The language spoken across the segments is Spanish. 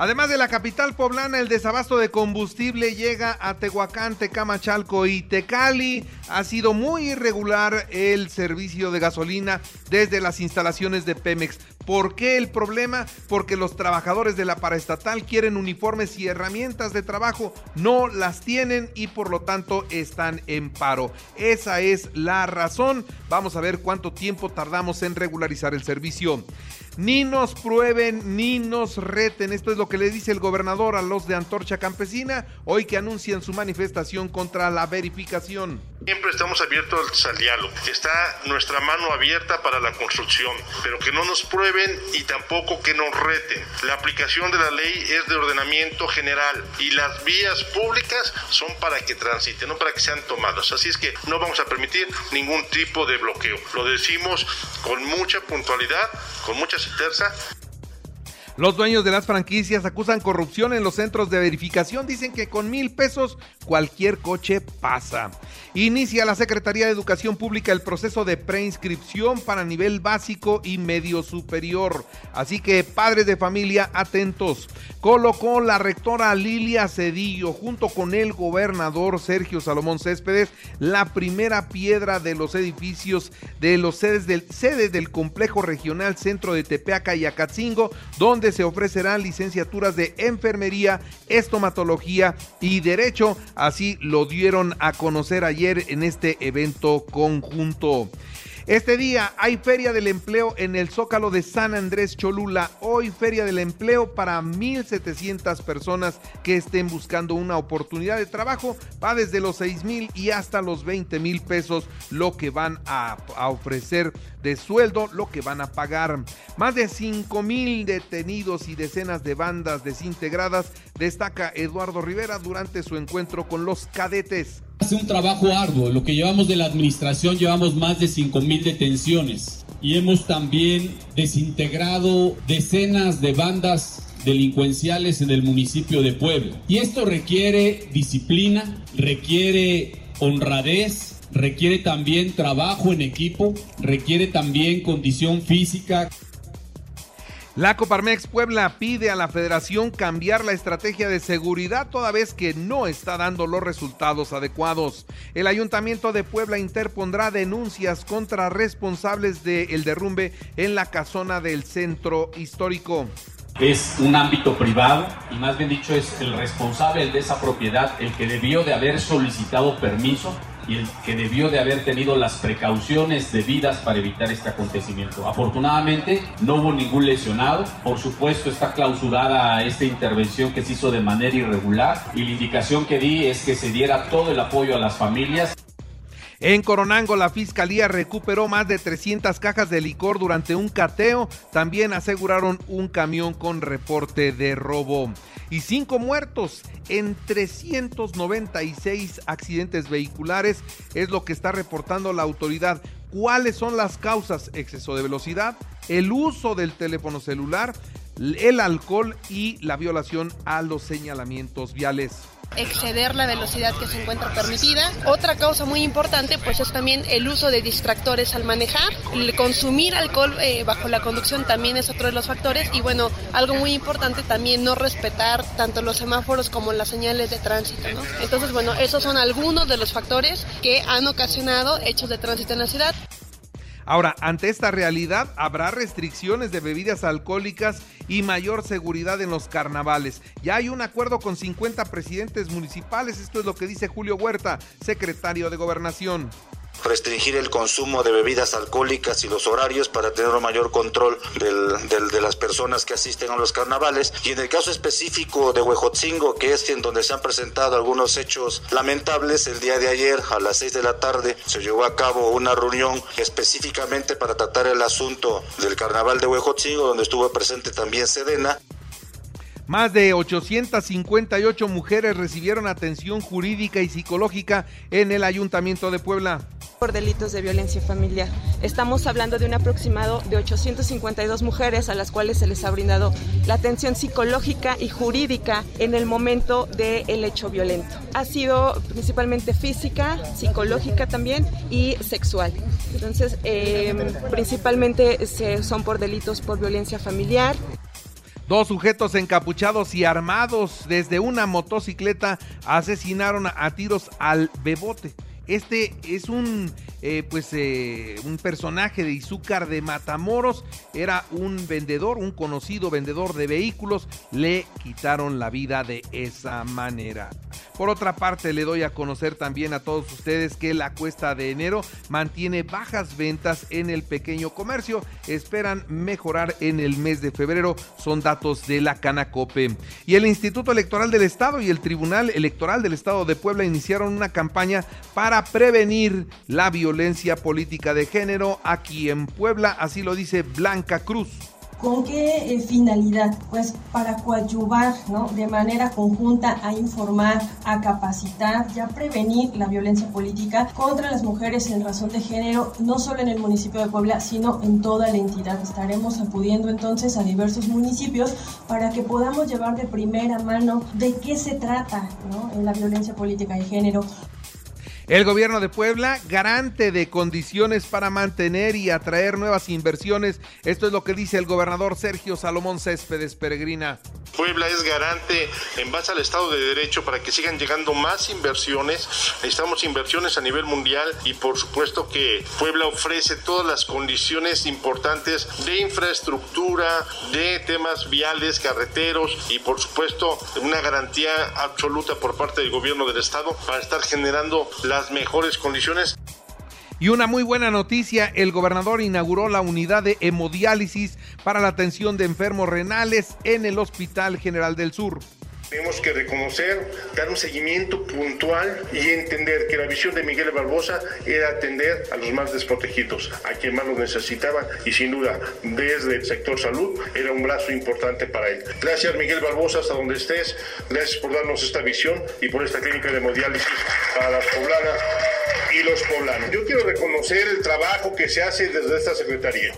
Además de la capital poblana, el desabasto de combustible llega a Tehuacán, Tecamachalco y Tecali. Ha sido muy irregular el servicio de gasolina desde las instalaciones de Pemex. ¿Por qué el problema? Porque los trabajadores de la paraestatal quieren uniformes y herramientas de trabajo, no las tienen y por lo tanto están en paro. Esa es la razón. Vamos a ver cuánto tiempo tardamos en regularizar el servicio. Ni nos prueben ni nos reten. Esto es lo que le dice el gobernador a los de Antorcha Campesina hoy que anuncian su manifestación contra la verificación. Siempre estamos abiertos al diálogo. Está nuestra mano abierta para la construcción, pero que no nos prueben y tampoco que nos reten. La aplicación de la ley es de ordenamiento general y las vías públicas son para que transiten, no para que sean tomadas. Así es que no vamos a permitir ningún tipo de bloqueo. Lo decimos con mucha puntualidad, con mucha los dueños de las franquicias acusan corrupción en los centros de verificación. Dicen que con mil pesos cualquier coche pasa. Inicia la Secretaría de Educación Pública el proceso de preinscripción para nivel básico y medio superior. Así que padres de familia atentos. Colocó la rectora Lilia Cedillo junto con el gobernador Sergio Salomón Céspedes la primera piedra de los edificios de los sedes del, del complejo regional centro de Tepeaca y Acatzingo, donde se ofrecerán licenciaturas de enfermería, estomatología y derecho. Así lo dieron a conocer ayer en este evento conjunto. Este día hay Feria del Empleo en el Zócalo de San Andrés Cholula. Hoy Feria del Empleo para 1.700 personas que estén buscando una oportunidad de trabajo. Va desde los 6 mil y hasta los 20 mil pesos lo que van a, a, ofrecer de sueldo, lo que van a pagar. Más de 5 mil detenidos y decenas de bandas desintegradas, destaca Eduardo Rivera durante su encuentro con los cadetes. Hace un trabajo arduo. Lo que llevamos de la administración llevamos más de 5 mil detenciones y hemos también desintegrado decenas de bandas delincuenciales en el municipio de Puebla. Y esto requiere disciplina, requiere honradez, requiere también trabajo en equipo, requiere también condición física. La Coparmex Puebla pide a la federación cambiar la estrategia de seguridad toda vez que no está dando los resultados adecuados. El Ayuntamiento de Puebla interpondrá denuncias contra responsables del derrumbe en la casona del centro histórico. Es un ámbito privado y más bien dicho es el responsable de esa propiedad el que debió de haber solicitado permiso y el que debió de haber tenido las precauciones debidas para evitar este acontecimiento. Afortunadamente no hubo ningún lesionado, por supuesto está clausurada esta intervención que se hizo de manera irregular y la indicación que di es que se diera todo el apoyo a las familias. En Coronango, la fiscalía recuperó más de 300 cajas de licor durante un cateo. También aseguraron un camión con reporte de robo. Y cinco muertos en 396 accidentes vehiculares es lo que está reportando la autoridad. ¿Cuáles son las causas? Exceso de velocidad, el uso del teléfono celular, el alcohol y la violación a los señalamientos viales exceder la velocidad que se encuentra permitida. Otra causa muy importante pues es también el uso de distractores al manejar. El consumir alcohol eh, bajo la conducción también es otro de los factores y bueno, algo muy importante también no respetar tanto los semáforos como las señales de tránsito. ¿no? Entonces bueno, esos son algunos de los factores que han ocasionado hechos de tránsito en la ciudad. Ahora, ante esta realidad, habrá restricciones de bebidas alcohólicas y mayor seguridad en los carnavales. Ya hay un acuerdo con 50 presidentes municipales, esto es lo que dice Julio Huerta, secretario de Gobernación. Restringir el consumo de bebidas alcohólicas y los horarios para tener un mayor control del, de las personas que asisten a los carnavales. Y en el caso específico de Huejotzingo, que es en donde se han presentado algunos hechos lamentables, el día de ayer a las 6 de la tarde se llevó a cabo una reunión específicamente para tratar el asunto del carnaval de Huejotzingo, donde estuvo presente también Sedena. Más de 858 mujeres recibieron atención jurídica y psicológica en el Ayuntamiento de Puebla por delitos de violencia familiar. Estamos hablando de un aproximado de 852 mujeres a las cuales se les ha brindado la atención psicológica y jurídica en el momento del hecho violento. Ha sido principalmente física, psicológica también y sexual. Entonces, eh, principalmente se, son por delitos por violencia familiar. Dos sujetos encapuchados y armados desde una motocicleta asesinaron a tiros al bebote. Este es un, eh, pues, eh, un personaje de Izúcar de Matamoros. Era un vendedor, un conocido vendedor de vehículos. Le quitaron la vida de esa manera. Por otra parte, le doy a conocer también a todos ustedes que la cuesta de enero mantiene bajas ventas en el pequeño comercio. Esperan mejorar en el mes de febrero. Son datos de la Canacope. Y el Instituto Electoral del Estado y el Tribunal Electoral del Estado de Puebla iniciaron una campaña para prevenir la violencia política de género aquí en Puebla. Así lo dice Blanca Cruz. ¿Con qué eh, finalidad? Pues para coadyuvar ¿no? de manera conjunta a informar, a capacitar y a prevenir la violencia política contra las mujeres en razón de género, no solo en el municipio de Puebla, sino en toda la entidad. Estaremos acudiendo entonces a diversos municipios para que podamos llevar de primera mano de qué se trata ¿no? en la violencia política de género. El gobierno de Puebla, garante de condiciones para mantener y atraer nuevas inversiones. Esto es lo que dice el gobernador Sergio Salomón Céspedes Peregrina. Puebla es garante en base al Estado de Derecho para que sigan llegando más inversiones. Necesitamos inversiones a nivel mundial y por supuesto que Puebla ofrece todas las condiciones importantes de infraestructura, de temas viales, carreteros y por supuesto una garantía absoluta por parte del gobierno del Estado para estar generando la las mejores condiciones. Y una muy buena noticia, el gobernador inauguró la unidad de hemodiálisis para la atención de enfermos renales en el Hospital General del Sur. Tenemos que reconocer, dar un seguimiento puntual y entender que la visión de Miguel Barbosa era atender a los más desprotegidos, a quien más lo necesitaba y sin duda desde el sector salud era un brazo importante para él. Gracias Miguel Barbosa, hasta donde estés, gracias por darnos esta visión y por esta clínica de hemodiálisis para las poblanas y los poblanos. Yo quiero reconocer el trabajo que se hace desde esta Secretaría.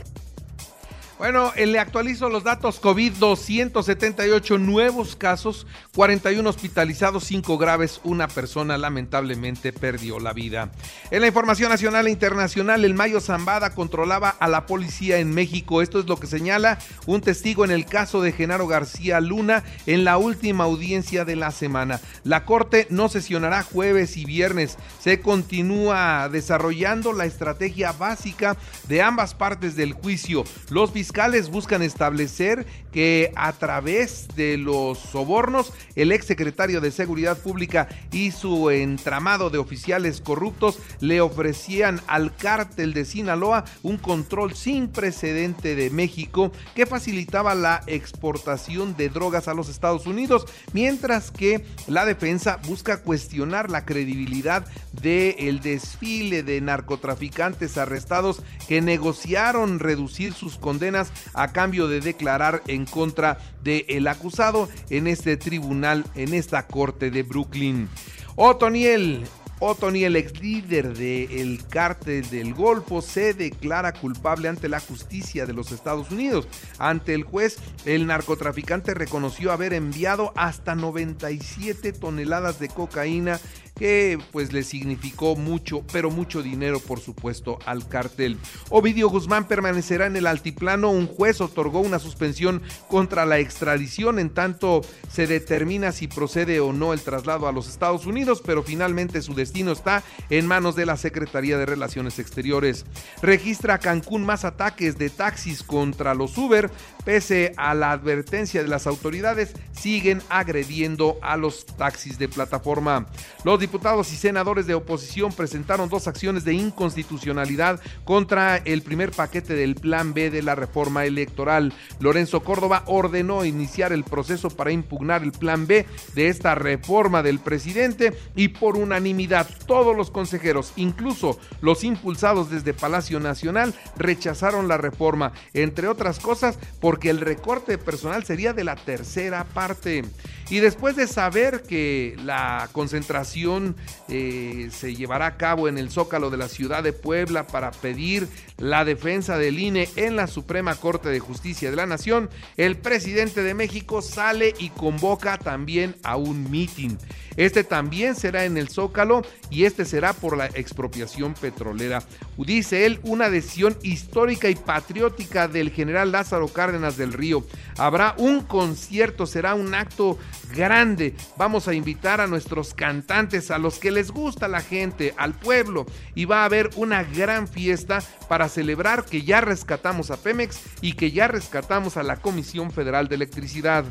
Bueno, le actualizo los datos COVID, 278 nuevos casos, 41 hospitalizados, 5 graves, una persona lamentablemente perdió la vida. En la información nacional e internacional, el Mayo Zambada controlaba a la policía en México. Esto es lo que señala un testigo en el caso de Genaro García Luna en la última audiencia de la semana. La corte no sesionará jueves y viernes. Se continúa desarrollando la estrategia básica de ambas partes del juicio. Los fiscales buscan establecer que a través de los sobornos, el exsecretario de Seguridad Pública y su entramado de oficiales corruptos le ofrecían al cártel de Sinaloa un control sin precedente de México que facilitaba la exportación de drogas a los Estados Unidos, mientras que la defensa busca cuestionar la credibilidad del desfile de narcotraficantes arrestados que negociaron reducir sus condenas a cambio de declarar en contra del el acusado en este tribunal, en esta corte de Brooklyn. Otoniel, Otoniel, ex líder del cártel del Golfo, se declara culpable ante la justicia de los Estados Unidos. Ante el juez, el narcotraficante reconoció haber enviado hasta 97 toneladas de cocaína que pues le significó mucho, pero mucho dinero por supuesto al cartel. Ovidio Guzmán permanecerá en el altiplano, un juez otorgó una suspensión contra la extradición en tanto se determina si procede o no el traslado a los Estados Unidos, pero finalmente su destino está en manos de la Secretaría de Relaciones Exteriores. Registra Cancún más ataques de taxis contra los Uber, pese a la advertencia de las autoridades, siguen agrediendo a los taxis de plataforma. Los diputados y senadores de oposición presentaron dos acciones de inconstitucionalidad contra el primer paquete del Plan B de la reforma electoral. Lorenzo Córdoba ordenó iniciar el proceso para impugnar el Plan B de esta reforma del presidente y por unanimidad todos los consejeros, incluso los impulsados desde Palacio Nacional, rechazaron la reforma, entre otras cosas porque el recorte personal sería de la tercera parte. Y después de saber que la concentración eh, se llevará a cabo en el Zócalo de la ciudad de Puebla para pedir la defensa del INE en la Suprema Corte de Justicia de la Nación, el presidente de México sale y convoca también a un mitin. Este también será en el Zócalo y este será por la expropiación petrolera. Dice él, una decisión histórica y patriótica del general Lázaro Cárdenas del Río. Habrá un concierto, será un acto grande. Vamos a invitar a nuestros cantantes, a los que les gusta la gente, al pueblo, y va a haber una gran fiesta para celebrar que ya rescatamos a Pemex y que ya rescatamos a la Comisión Federal de Electricidad.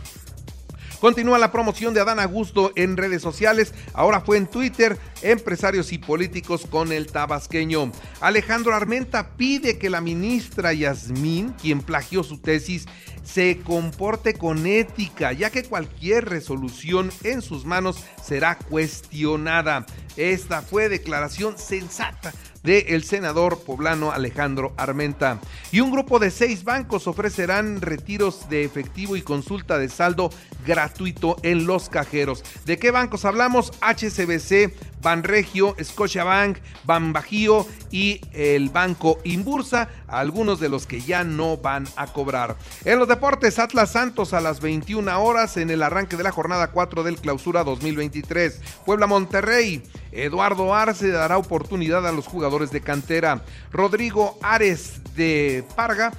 Continúa la promoción de Adán Augusto en redes sociales. Ahora fue en Twitter, empresarios y políticos con el tabasqueño. Alejandro Armenta pide que la ministra Yasmín, quien plagió su tesis, se comporte con ética, ya que cualquier resolución en sus manos será cuestionada. Esta fue declaración sensata del senador poblano Alejandro Armenta. Y un grupo de seis bancos ofrecerán retiros de efectivo y consulta de saldo gratuito en los cajeros. ¿De qué bancos hablamos? HCBC, Banregio, Scotiabank, Banbajío y el Banco Inbursa, algunos de los que ya no van a cobrar. En los deportes, Atlas Santos a las 21 horas en el arranque de la jornada 4 del Clausura 2023. Puebla Monterrey, Eduardo Arce dará oportunidad a los jugadores de cantera. Rodrigo Ares de Parga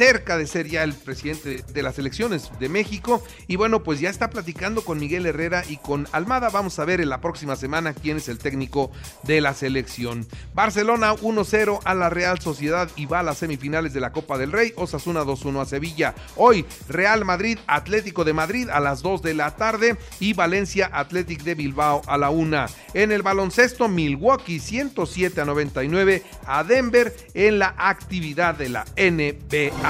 cerca de ser ya el presidente de las elecciones de México. Y bueno, pues ya está platicando con Miguel Herrera y con Almada. Vamos a ver en la próxima semana quién es el técnico de la selección. Barcelona 1-0 a la Real Sociedad y va a las semifinales de la Copa del Rey. Osasuna 2-1 a Sevilla. Hoy Real Madrid, Atlético de Madrid a las 2 de la tarde y Valencia Athletic de Bilbao a la 1. En el baloncesto, Milwaukee 107 a 99 a Denver en la actividad de la NBA.